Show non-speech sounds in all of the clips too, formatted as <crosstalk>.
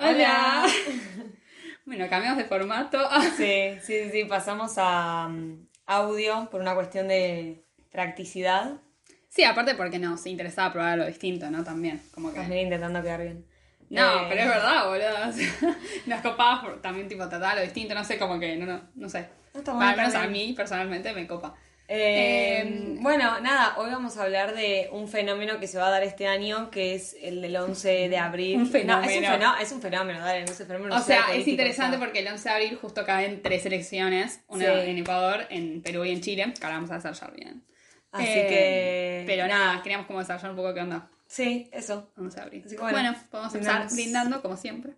Hola. <laughs> bueno, cambiamos de formato. <laughs> Sí, sí, sí, pasamos a um, audio por una cuestión de practicidad. Sí, aparte porque nos interesaba probar lo distinto, ¿no? También, como que... También intentando quedar bien. No, Eh, pero es <laughs> verdad, boludo. O sea, nos copaba por- también, tipo, tratar lo distinto, no sé, como que, no, no, no sé. No está Al mal, menos a mí, personalmente, me copa. Eh, bueno, nada, hoy vamos a hablar de un fenómeno que se va a dar este año, que es el del 11 de abril. Un <laughs> fenómeno. No, es, un fenómeno es un fenómeno, dale, no sé, fenómeno. O sea, es político, interesante o sea. porque el 11 de abril justo caen tres elecciones, una Sí. en Ecuador, en Perú y en Chile, que ahora vamos a desarrollar bien. Así Eh, que... Pero nada, queríamos como desarrollar un poco qué onda. Sí, eso. 11 de abril. Así que bueno, bueno, podemos empezar brindando como siempre.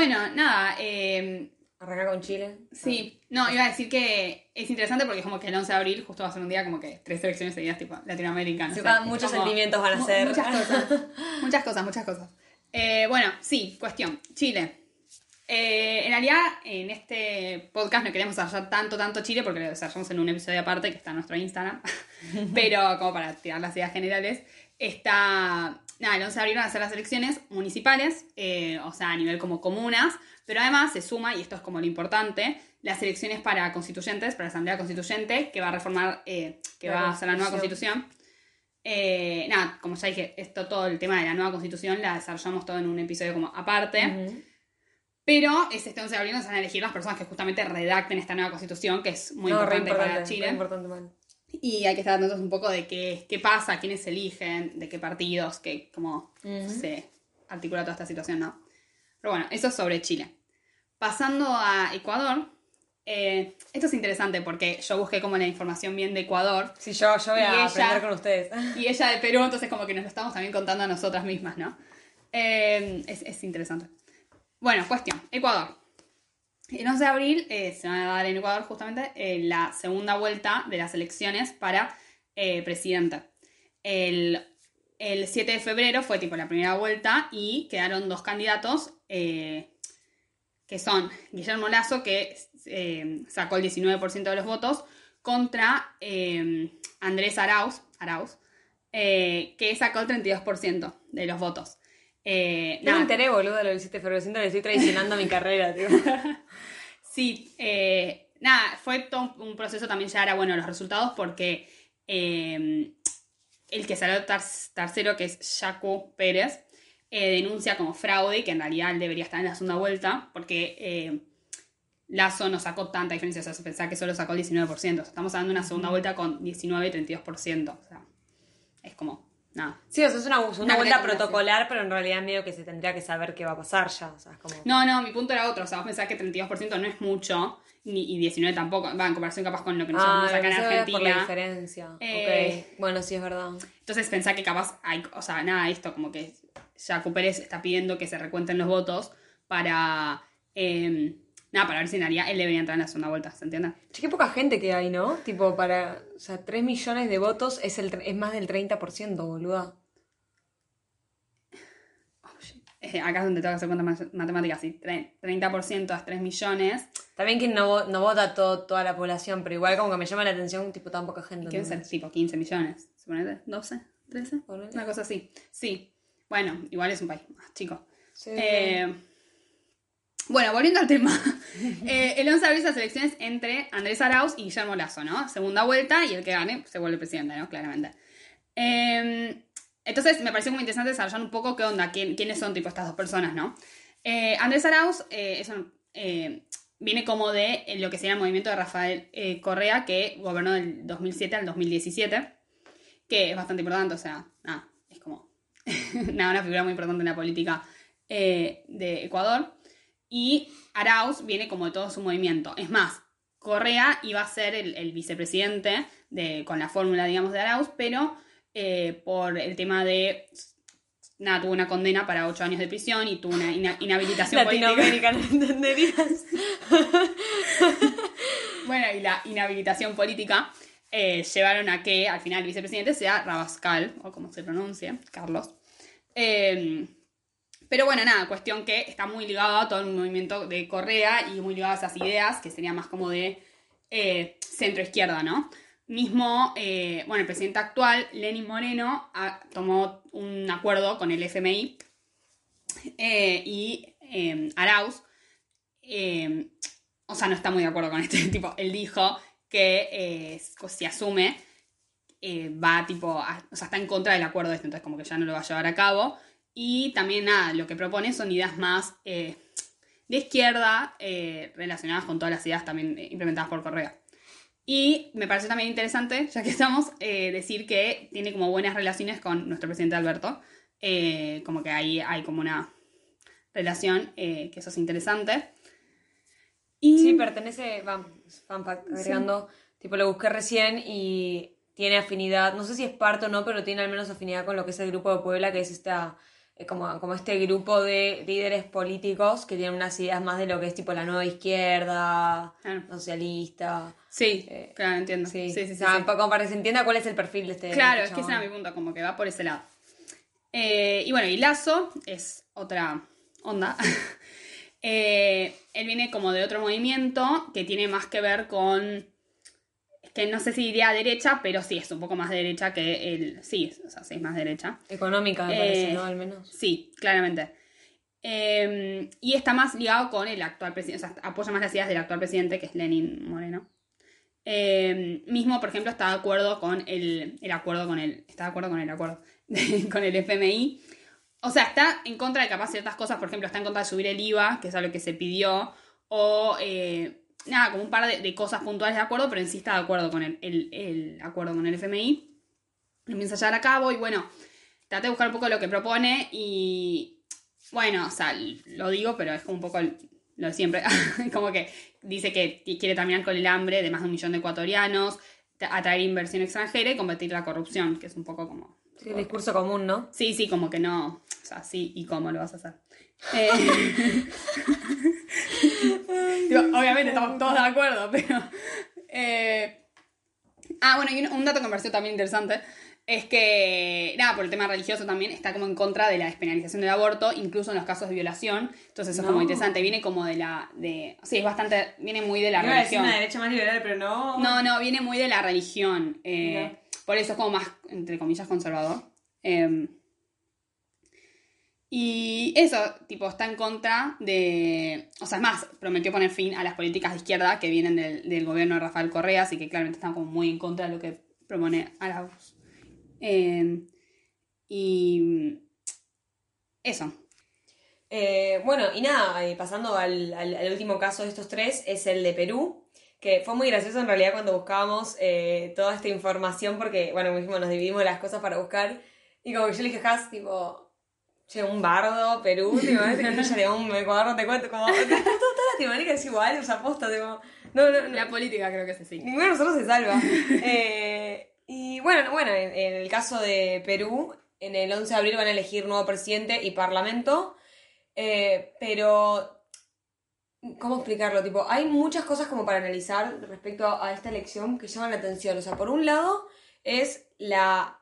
Bueno, nada, eh, Arranca con Chile. sí, no, iba a decir que es interesante porque es como que el 11 de abril justo va a ser un día como que tres elecciones seguidas tipo latinoamericanas. Sí, o sea, muchos como- sentimientos van a ser. Muchas cosas, <laughs> muchas cosas, muchas cosas. Eh, bueno, sí, cuestión, Chile. Eh, en realidad, en este podcast no queremos desarrollar tanto, tanto Chile porque lo desarrollamos en un episodio aparte que está en nuestro Instagram. <laughs> Pero como para tirar las ideas generales, está... Nada, el 11 de abril van a ser las elecciones municipales, eh, o sea, a nivel como comunas, pero además se suma, y esto es como lo importante, las elecciones para constituyentes, para la Asamblea Constituyente, que va a reformar, eh, que La va a hacer la nueva Constitución. Eh, nada, como ya dije, esto todo el tema de la nueva constitución la desarrollamos todo en un episodio como aparte. Pero es este 11 de abril nos van a elegir las personas que justamente redacten esta nueva constitución, que es muy No, importante, para Chile. importante. Y hay que estar atentos un poco de qué, qué pasa, quiénes eligen, de qué partidos, qué, cómo Ujú. se articula toda esta situación, ¿no? Pero bueno, eso es sobre Chile. Pasando a Ecuador, eh, esto es interesante porque yo busqué como la información bien de Ecuador Sí, yo, yo voy a ella- aprender con ustedes. <laughs> y ella de Perú, entonces como que nos lo estamos también contando a nosotras mismas, ¿no? Eh, es, es interesante. Bueno, cuestión, Ecuador. El 11 de abril eh, se va a dar en Ecuador justamente eh, la segunda vuelta de las elecciones para eh, presidente. El, el 7 de febrero fue tipo la primera vuelta y quedaron dos candidatos eh, que son Guillermo Lazo, que sacó el 19% de los votos, contra Andrés Arauz, que sacó el 32% de los votos. Eh, No me nada, enteré, boludo, lo 7 de febrero. Siento que le estoy traicionando mi carrera, <laughs> tío. Sí, eh, nada, fue todo un proceso también ya era bueno los resultados porque eh, el que salió ter- tercero, que es Jaco Pérez, eh, denuncia como fraude, que en realidad él debería estar en la segunda vuelta, porque eh, Lazo no sacó tanta diferencia, o sea, se pensaba que solo sacó el 19%, o sea, estamos hablando de una segunda vuelta con 19 y 32%, o sea, es como, nada. Sí, o sea, es una, una vuelta protocolar, pero en realidad medio que se tendría que saber qué va a pasar ya. O sea, es como... No, no, mi punto era otro. O sea, vos pensás que 32% no es mucho, ni, y 19 tampoco. Va, en comparación capaz con lo que nosotros Ah, nos sacan en era por la Argentina. diferencia. Eh, Ok. Bueno, sí, es verdad. Entonces pensá que capaz hay, o sea, nada, esto como que Jaco Pérez está pidiendo que se recuenten los votos para, eh, nada, para ver si en realidad él debería entrar en la segunda vuelta, ¿se entiende? Che, qué poca gente que hay, ¿no? Tipo, para. O sea, 3 millones de votos es, el, es más del 30%, boluda. Eh, acá es donde tengo que hacer cuentas ma- matemáticas, sí, tre- 30% es 3 millones. También que no, no vota todo, toda la población, pero igual como que me llama la atención, tipo, tan poca gente. ¿Quién ser? Tipo 15 millones, ¿suponete? ¿12? ¿13? Ponele. Una cosa así. Sí. Bueno, igual es un país más chico. Sí. Eh, bueno, volviendo al tema. <laughs> Eh, el 11 de abril las elecciones entre Andrés Arauz y Guillermo Lazo, ¿no? Segunda vuelta y el que gane se vuelve presidente, ¿no? Claramente. Eh, entonces me pareció muy interesante desarrollar un poco qué onda, quién- quiénes son tipo estas dos personas, ¿no? Eh, Andrés Arauz eh, es eh, viene como de lo que sería el movimiento de Rafael Correa, que gobernó del 2007 al 2017, que es bastante importante, o sea, es como <laughs> una figura muy importante en la política de Ecuador. Y Arauz viene como de todo su movimiento. Es más, Correa iba a ser el, el vicepresidente de, con la fórmula, digamos, de Arauz, pero eh, por el tema de. Nada, tuvo una condena para ocho años de prisión y tuvo una ina- inhabilitación política. ¿no entenderías? <laughs> Bueno, y la inhabilitación política eh, llevaron a que al final el vicepresidente sea Rabascal, o como se pronuncie, Carlos. Eh, pero bueno, nada, cuestión que está muy ligado a todo el movimiento de Correa y muy ligado a esas ideas que sería más como de eh, centro-izquierda, ¿no? Mismo, eh, bueno, el presidente actual, Lenin Moreno, tomó un acuerdo con el FMI eh, y eh, Arauz, o sea, no está muy de acuerdo con este <laughs> tipo. Él dijo que si asume, va tipo, o sea, está en contra del acuerdo este, entonces como que ya no lo va a llevar a cabo. Y también nada, lo que propone son ideas más eh, de izquierda eh, relacionadas con todas las ideas también eh, implementadas por Correa. Y me parece también interesante, ya que estamos, eh, decir que tiene como buenas relaciones con nuestro presidente Alberto. Como que ahí hay como una relación, que eso es interesante. Y Sí, pertenece, fact, agregando, tipo lo busqué recién y tiene afinidad, no sé si es parte o no, pero tiene al menos afinidad con lo que es el grupo de Puebla, que es esta, como, como este grupo de líderes políticos que tienen unas ideas más de lo que es tipo la nueva izquierda, Claro. socialista. Sí, Eh, claro, entiendo. Sí, Sí, sí, sí. O sea, sí. pa- como para que se entienda cuál es el perfil de este. Claro, de es este que ese era mi punto, como que va por ese lado. Eh, y bueno, y Lazo es otra onda. <laughs> Eh, él viene como de otro movimiento que tiene más que ver con. Que no sé si diría derecha, pero sí, es un poco más de derecha que el. Sí, o sea, sí, es más derecha. Económica, me Eh, parece, ¿no? Al menos. Sí, claramente. Eh, y está más ligado con el actual presidente, o sea, apoya más las ideas del actual presidente, que es Lenin Moreno. Eh, mismo, por ejemplo, está de acuerdo con el, el acuerdo con el. Está de acuerdo con el acuerdo. <laughs> con el FMI. O sea, está en contra de capaz ciertas cosas, por ejemplo, está en contra de subir el IVA, que es algo que se pidió. O eh, nada, como un par de, de cosas puntuales de acuerdo, pero en sí está de acuerdo con el, el- el acuerdo con el FMI. Lo empieza a llevar a cabo y bueno, traté de buscar un poco lo que propone y bueno, o sea, lo digo, pero es como un poco lo de siempre. <laughs> como que dice que quiere terminar con el hambre de más de un millón de ecuatorianos, tra- atraer inversión extranjera y combatir la corrupción, que es un poco como... Sí, el discurso común, ¿no? Sí, sí, como que no. O sea, sí, ¿y cómo lo vas a hacer? Eh, <laughs> digo, obviamente estamos todos de acuerdo, pero. eh, Ah, bueno, y un, un dato que me pareció también interesante es que, nada, por el tema religioso también, está como en contra de la despenalización del aborto, incluso en los casos de violación. Entonces eso es como interesante. Viene como de la. de Sí, es bastante. Viene muy de la Iba a decir religión. una derecha más liberal, pero no. No, no, viene muy de la religión. eh, por eso es como más, entre comillas, conservador. Eh, y eso, tipo, está en contra de. O sea, es más, prometió poner fin a las políticas de izquierda que vienen del, del gobierno de Rafael Correa, así que claramente están como muy en contra de lo que propone Arauz. Eh, y. Eso. Eh, bueno, y nada, eh, pasando al, al- último caso de estos tres, es el de Perú, que fue muy gracioso en realidad cuando buscábamos toda esta información, porque, bueno, mismo nos dividimos las cosas para buscar, y como que yo le dije tipo, che, un bardo, Perú, tipo, y ella le un Ecuador, te cuento, como, toda, toda Latinoamérica es igual, o sea, posta, tipo, no, no, no, La política creo que es así. Ninguno de nosotros se salva. <laughs> Eh, y bueno, bueno en, en el caso de Perú, en el 11 de abril van a elegir nuevo presidente y parlamento. eh, pero, ¿cómo explicarlo? Tipo, hay muchas cosas como para analizar respecto a, a esta elección que llaman la atención. O sea, por un lado es la,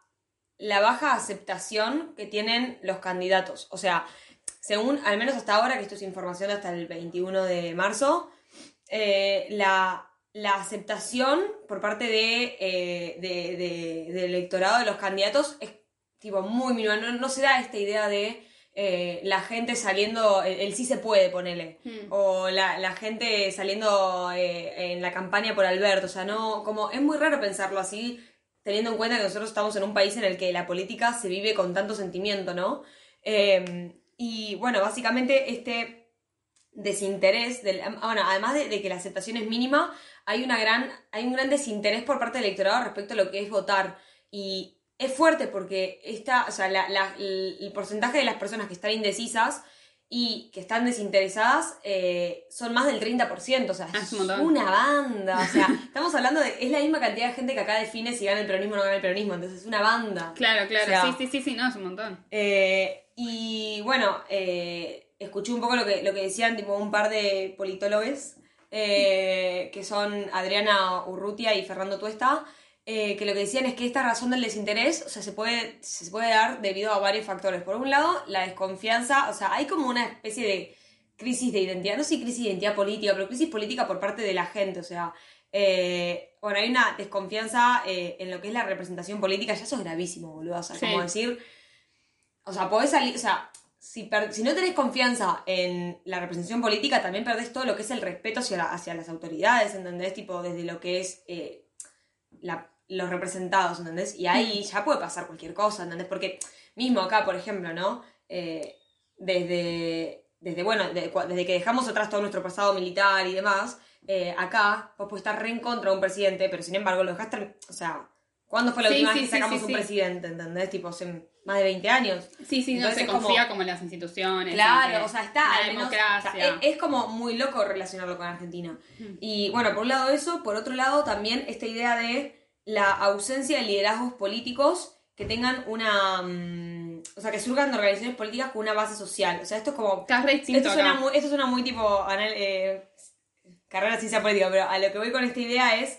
la baja aceptación que tienen los candidatos. O sea, según, al menos hasta ahora, que esto es información hasta el 21 de marzo, eh, la, la aceptación por parte de, eh, de- de- del electorado de los candidatos es tipo muy mínima. No, no se da esta idea de eh, la gente saliendo, el, el sí se puede, ponele. Hmm. O la, la gente saliendo en la campaña por Alberto. O sea, no, como es muy raro pensarlo así, teniendo en cuenta que nosotros estamos en un país en el que la política se vive con tanto sentimiento, ¿no? Eh, y bueno, básicamente este desinterés del ah, bueno además de, que la aceptación es mínima hay una gran hay un gran desinterés por parte del electorado respecto a lo que es votar y es fuerte porque esta o sea el porcentaje de las personas que están indecisas y que están desinteresadas eh, son más del 30%, o sea, Ah, es un una banda, o sea, <laughs> estamos hablando de, es la misma cantidad de gente que acá define si gana el peronismo o no gana el peronismo, entonces es una banda. Claro, claro. O sea, sí, sí, sí, sí, no, es un montón. Eh, y bueno, eh, escuché un poco lo que, lo que decían tipo un par de politólogos, que son Adriana Urrutia y Fernando Tuesta, eh, que lo que decían es que esta razón del desinterés, o sea, se puede, se puede dar debido a varios factores. Por un lado, la desconfianza, o sea, hay como una especie de crisis de identidad, no sé si crisis de identidad política, pero crisis política por parte de la gente, o sea, eh, bueno, hay una desconfianza eh, en lo que es la representación política, ya eso es gravísimo, boludo, o sea, Sí. como decir, o sea, podés salir, o sea, si, per- si no tenés confianza en la representación política, también perdés todo lo que es el respeto hacia, la- hacia las autoridades, ¿entendés? Tipo, desde lo que es eh, la- los representados, ¿entendés? Y ahí ya puede pasar cualquier cosa, ¿entendés? Porque mismo acá, por ejemplo, ¿no? Eh, desde, desde, bueno, de- desde que dejamos atrás todo nuestro pasado militar y demás, eh, acá vos podés estar re en contra de un presidente, pero sin embargo lo dejaste, o sea, ¿cuándo fue la Sí, última sí, vez que sacamos sí, un presidente, ¿entendés? Tipo, hace más de 20 años. Sí, sí, no Entonces se es como- confía como... en las instituciones. Claro, en o sea, está la menos- democracia. o sea, es, es como muy loco relacionarlo con Argentina. Mm. Y bueno, por un lado eso, por otro lado también esta idea de la ausencia de liderazgos políticos que tengan una... mm, o sea, que surjan de organizaciones políticas con una base social. O sea, esto es como... Esto suena, muy, esto suena muy tipo anal- eh, carrera de ciencia política, pero a lo que voy con esta idea es,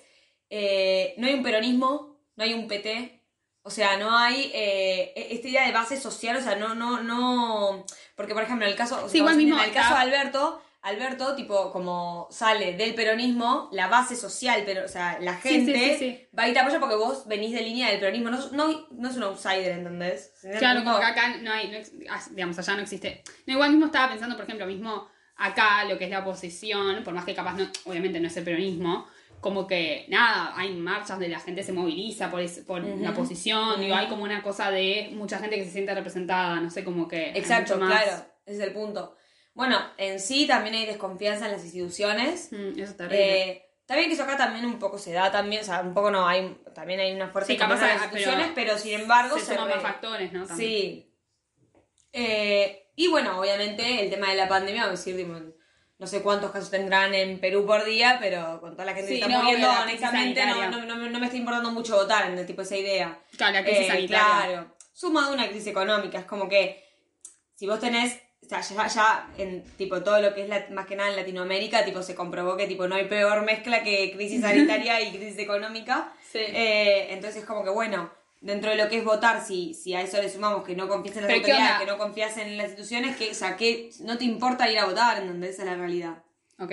eh, no hay un peronismo, no hay un PT, o sea, no hay eh, esta idea de base social, o sea, no, no, no, porque por ejemplo en el caso, Sí, igual mismo en el caso de Alberto, Alberto, tipo, como sale del peronismo, la base social, pero, o sea, la Sí, sí, gente sí, sí. va a ir a apoyo porque vos venís de línea del peronismo, no, no, no es un outsider, ¿entendés? Claro, como No. que acá no hay, no ex- ah, digamos, allá no existe. No, igual mismo estaba pensando, por ejemplo, mismo acá lo que es la oposición, por más que capaz no, obviamente no es el peronismo, como que nada, hay marchas donde la gente se moviliza por, es- por la oposición, digo, hay como una cosa de mucha gente que se siente representada, no sé, como que... Exacto, más. claro, ese es el punto. Bueno, en sí también hay desconfianza en las instituciones. Mm, eso está terrible. Eh, bien que eso acá también un poco se da también, o sea, un poco no, hay también hay una fuerte Sí, capaz en las instituciones, pero pero, sin embargo se se re- más factores, ¿no? También. Sí. Eh, y bueno, obviamente el tema de la pandemia, vamos a decir, no sé cuántos casos tendrán en Perú por día, pero con toda la gente Sí, que está no, muriendo, honestamente, no, no, no- me está importando mucho votar en el tipo esa idea. Claro, la crisis Eh, sanitaria. Claro. Sumado a una crisis económica, es como que si vos tenés, sea, ya, ya en tipo todo lo que es la- más que nada en Latinoamérica, tipo se comprobó que tipo no hay peor mezcla que crisis sanitaria y crisis económica. Sí. Eh, entonces es como que bueno, dentro de lo que es votar, si, si a eso le sumamos que no confías en las Pero, ¿qué autoridades, que no confías en las instituciones, que, o sea, que no te importa ir a votar, en donde esa es la realidad. Ok.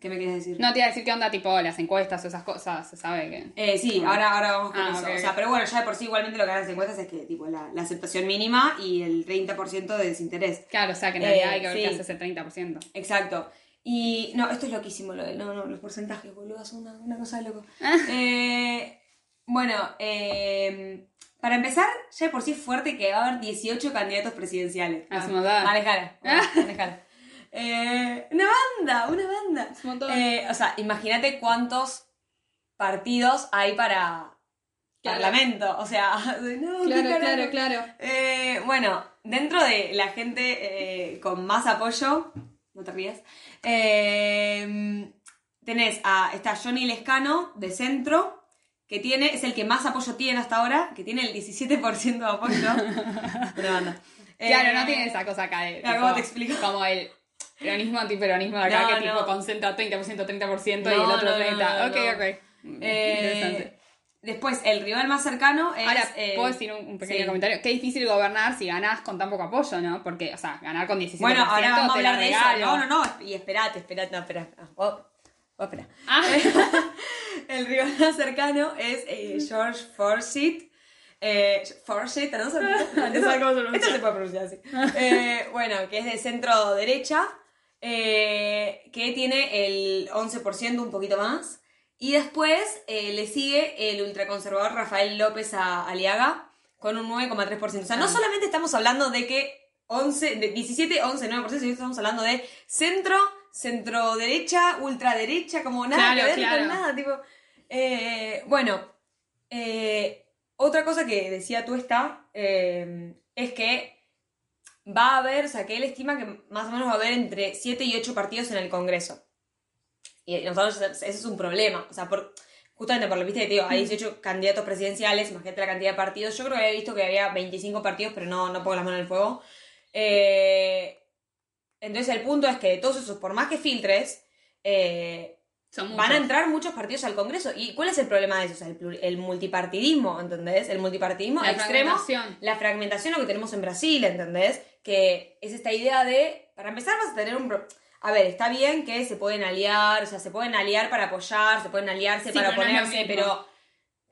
¿Qué me quieres decir? No te iba a decir qué onda, tipo, las encuestas o esas cosas, se sabe que... Eh, sí, ahora, ahora vamos con Ah, eso. O sea, pero bueno, ya de por sí igualmente lo que dan las encuestas es que tipo la, la aceptación mínima y el 30% de desinterés. Claro, o sea, que en Eh, realidad hay que ver sí. qué hace ese 30%. Exacto. Y no, esto es loquísimo, lo de, no, no, los porcentajes, boludo, son una, una cosa de loco. <laughs> Ah. Eh, bueno, eh, para empezar, ya de por sí es fuerte que va a haber 18 candidatos presidenciales. Ah, es un montón. Manejala, manejala. Eh, una banda, una banda. Es un montón. Eh, o sea, imagínate cuántos partidos hay para Claro. parlamento. O sea, <laughs> no, Claro, claro, claro. Eh, bueno, dentro de la gente con más apoyo, no te rías, tenés a, está Johnny Lescano de Centro, que tiene, es el que más apoyo tiene hasta ahora, que tiene el 17% de apoyo. <laughs> Una banda. Claro, Eh, no tiene esa cosa acá de. claro, ¿cómo te explico? Como el peronismo, antiperonismo de acá, No, que tipo no. concentra 30%, 30% y el No, otro no, no, 30%. no, ok, no. ok. Eh, Interesante. después, el rival más cercano es... Ahora, eh, puedo decir un, un pequeño sí. comentario. Qué difícil gobernar si ganás con tan poco apoyo, ¿no? Porque, o sea, ganar con 17% Bueno, ahora vamos a hablar de eso. No, no, no, y esperate, esperate, no, espera. Ah, vos- vos espera. Ah, <laughs> El rival más cercano es eh, George Forsyth. Eh, Forsyth, <laughs> ¿no? No sé cómo se pronuncia. Esto se puede pronunciar así. Eh, bueno, que es de centro derecha, eh, que tiene el 11%, un poquito más. Y después eh, le sigue el ultraconservador Rafael López a- Aliaga con un 9,3%. O sea, no Ah. solamente estamos hablando de que 11, de 17, 11, 9%, sino que estamos hablando de centro, centro derecha, ultraderecha, como nada Claro, que ver claro. con nada, tipo. Eh, bueno, otra cosa que decía tú esta eh, es que va a haber, o sea, que él estima que más o menos va a haber entre 7 y 8 partidos en el Congreso. Y nosotros, eso es un problema. O sea, por, justamente por lo viste digo, hay 18 candidatos presidenciales, imagínate la cantidad de partidos. Yo creo que había visto que había 25 partidos, pero no, no pongo las manos en el fuego. Eh, entonces el punto es que de todos esos, por más que filtres, eh, Son van a entrar muchos partidos al Congreso. ¿Y cuál es el problema de eso? O sea, el, multipartidismo, ¿entendés? El multipartidismo La extremo. fragmentación. La fragmentación, lo que tenemos en Brasil, ¿entendés? Que es esta idea de, para empezar vas a tener un... A ver, está bien que se pueden aliar, o sea, se pueden aliar para apoyar, se pueden aliarse Sí, para no oponerse, pero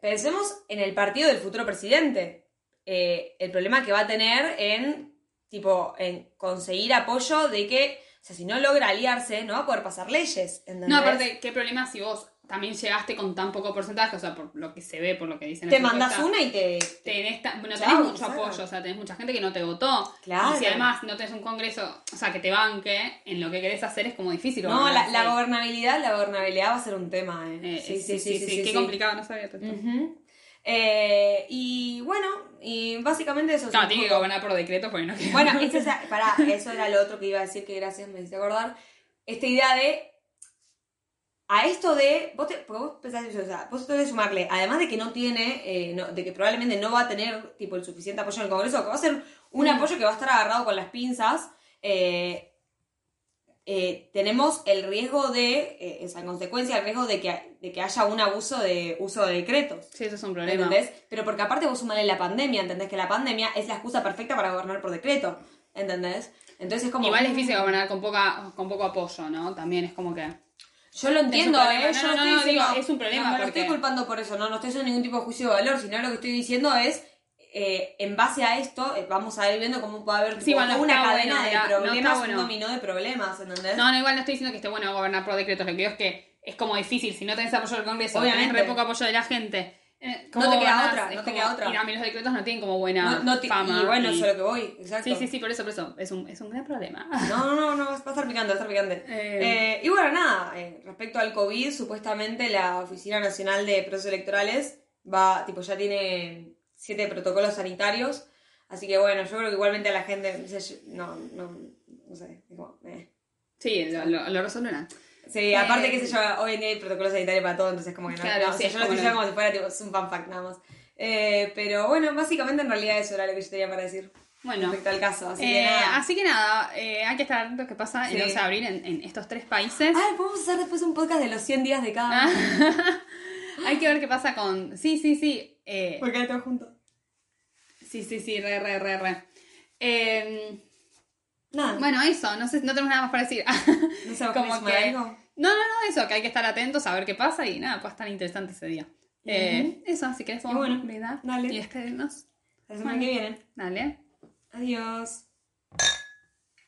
pensemos en el partido del futuro presidente. Eh, el problema que va a tener en, tipo, en conseguir apoyo de que, sea, si no logra aliarse, no va a poder pasar leyes, ¿entendés? No, aparte, ¿qué problema si vos también llegaste con tan poco porcentaje? O sea, por lo que se ve, por lo que dicen Te mandas una y te... Tenés ta- no Chau, tenés mucho apoyo, o sea, tenés mucha gente que no te votó. Claro. Y si además no tenés un congreso, o sea, que te banque en lo que querés hacer, es como difícil. No, la, gobernabilidad, la gobernabilidad va a ser un tema, ¿eh? Eh, sí, sí, sí, sí, qué complicado, no sabía todo esto. Ujú. Eh, y bueno, y básicamente eso es Claro, tiene que gobernar por decreto porque no Bueno, esa es- pará, eso era lo otro que iba a decir, que gracias, me hiciste acordar. Esta idea de. A esto de. Vos, te, porque vos pensás eso, o sea, vos tenés que sumarle, además de que no tiene, eh, no- de que probablemente no va a tener tipo el suficiente apoyo en el Congreso, que va a ser un Mm. apoyo que va a estar agarrado con las pinzas, eh, eh, tenemos el riesgo de, eh, en consecuencia, el riesgo de que, de que haya un abuso de uso de decretos. Sí, eso es un problema. ¿Entendés? Pero porque aparte vos sumale la pandemia, ¿entendés? Que la pandemia es la excusa perfecta para gobernar por decreto, ¿entendés? Entonces es como... Igual es difícil gobernar con, poca, con poco apoyo, ¿no? También es como que... Yo lo entiendo. ¿eh? No, Yo no, no, diciendo- digo, es un problema No, no lo porque- estoy culpando por eso, no, no estoy haciendo ningún tipo de juicio de valor, sino lo que estoy diciendo es... eh, en base a esto, eh, vamos a ir viendo cómo puede haber Sí, bueno, una cadena bueno, de ya, problemas, bueno. un dominó de problemas, ¿entendés? No, no, igual no estoy diciendo que esté bueno gobernar por decretos. Lo que digo es que es como difícil. Si no tenés apoyo del Congreso, Obviamente. tenés re poco apoyo de la gente. eh, ¿cómo No te queda otra, Es no te como- queda otra. Y a mí los decretos no tienen como buena No- no te- fama. y bueno, y- eso es lo que voy, exacto. Sí, sí, sí, por eso, por eso. Es un, es un gran problema. No, no, no, no, va a estar picante, va a estar picante. Eh. Eh, y bueno, nada, eh, respecto al COVID, supuestamente la Oficina Nacional de Procesos Electorales va, tipo, ya tiene siete protocolos sanitarios. Así que bueno, yo creo que igualmente a la gente, se- no, no, no sé, como, eh. Sí, lo, lo, lo resolverán. Sí, aparte, qué sé yo, hoy en día hay protocolos sanitarios para todo, entonces como que no, Claro, no, o sí, sea, es yo lo estoy diciendo como si fuera tipo, es un fan fact nada más. Eh, pero bueno, básicamente en realidad eso era lo que yo tenía para decir Bueno. respecto al caso. Así Eh, que nada. así que nada, eh, hay que estar atentos a qué pasa el Sí. 11 de abril en, en estos tres países. Ay, podemos hacer después un podcast de los 100 días de cada <laughs> Ah. hay que ver qué pasa con... Sí, sí, sí. Eh, Porque hay todo junto. sí, sí, sí, re, re, re, re. Eh, Nada. bueno, eso, no sé, no tenemos nada más para decir. <laughs> No sé, ¿vos como que- algo? No, no, no, eso, que hay que estar atentos a ver qué pasa y nada, puede estar interesante ese día. Eh, Eso, si querés podemos bueno, brindar dale. y despedirnos. La semana que viene. Dale. Adiós.